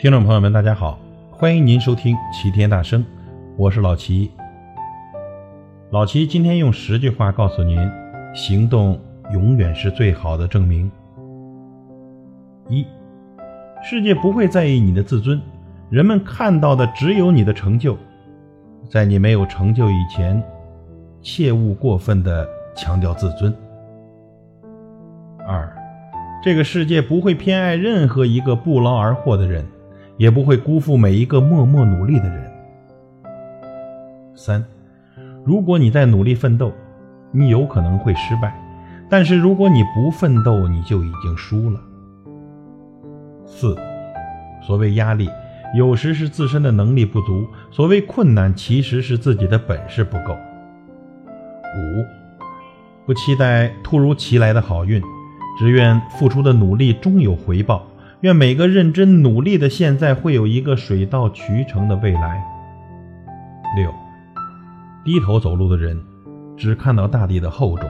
听众朋友们，大家好，欢迎您收听齐天大圣，我是老齐。老齐今天用十句话告诉您：行动永远是最好的证明。一，世界不会在意你的自尊，人们看到的只有你的成就。在你没有成就以前，切勿过分的强调自尊。二，这个世界不会偏爱任何一个不劳而获的人。也不会辜负每一个默默努力的人。三，如果你在努力奋斗，你有可能会失败；但是如果你不奋斗，你就已经输了。四，所谓压力，有时是自身的能力不足；所谓困难，其实是自己的本事不够。五，不期待突如其来的好运，只愿付出的努力终有回报。愿每个认真努力的现在会有一个水到渠成的未来。六，低头走路的人只看到大地的厚重，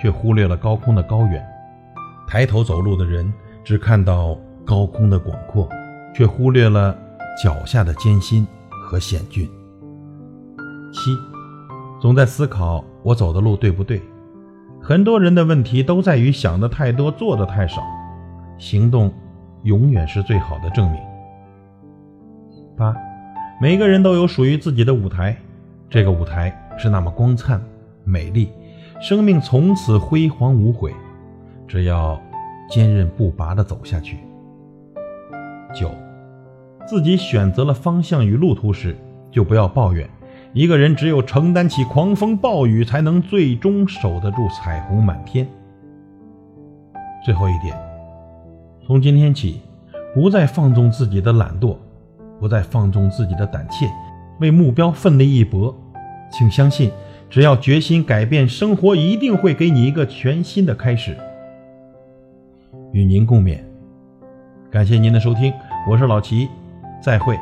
却忽略了高空的高远；抬头走路的人只看到高空的广阔，却忽略了脚下的艰辛和险峻。七，总在思考我走的路对不对？很多人的问题都在于想的太多，做的太少，行动。永远是最好的证明。八，每个人都有属于自己的舞台，这个舞台是那么光灿美丽，生命从此辉煌无悔。只要坚韧不拔地走下去。九，自己选择了方向与路途时，就不要抱怨。一个人只有承担起狂风暴雨，才能最终守得住彩虹满天。最后一点。从今天起，不再放纵自己的懒惰，不再放纵自己的胆怯，为目标奋力一搏。请相信，只要决心改变，生活一定会给你一个全新的开始。与您共勉。感谢您的收听，我是老齐，再会。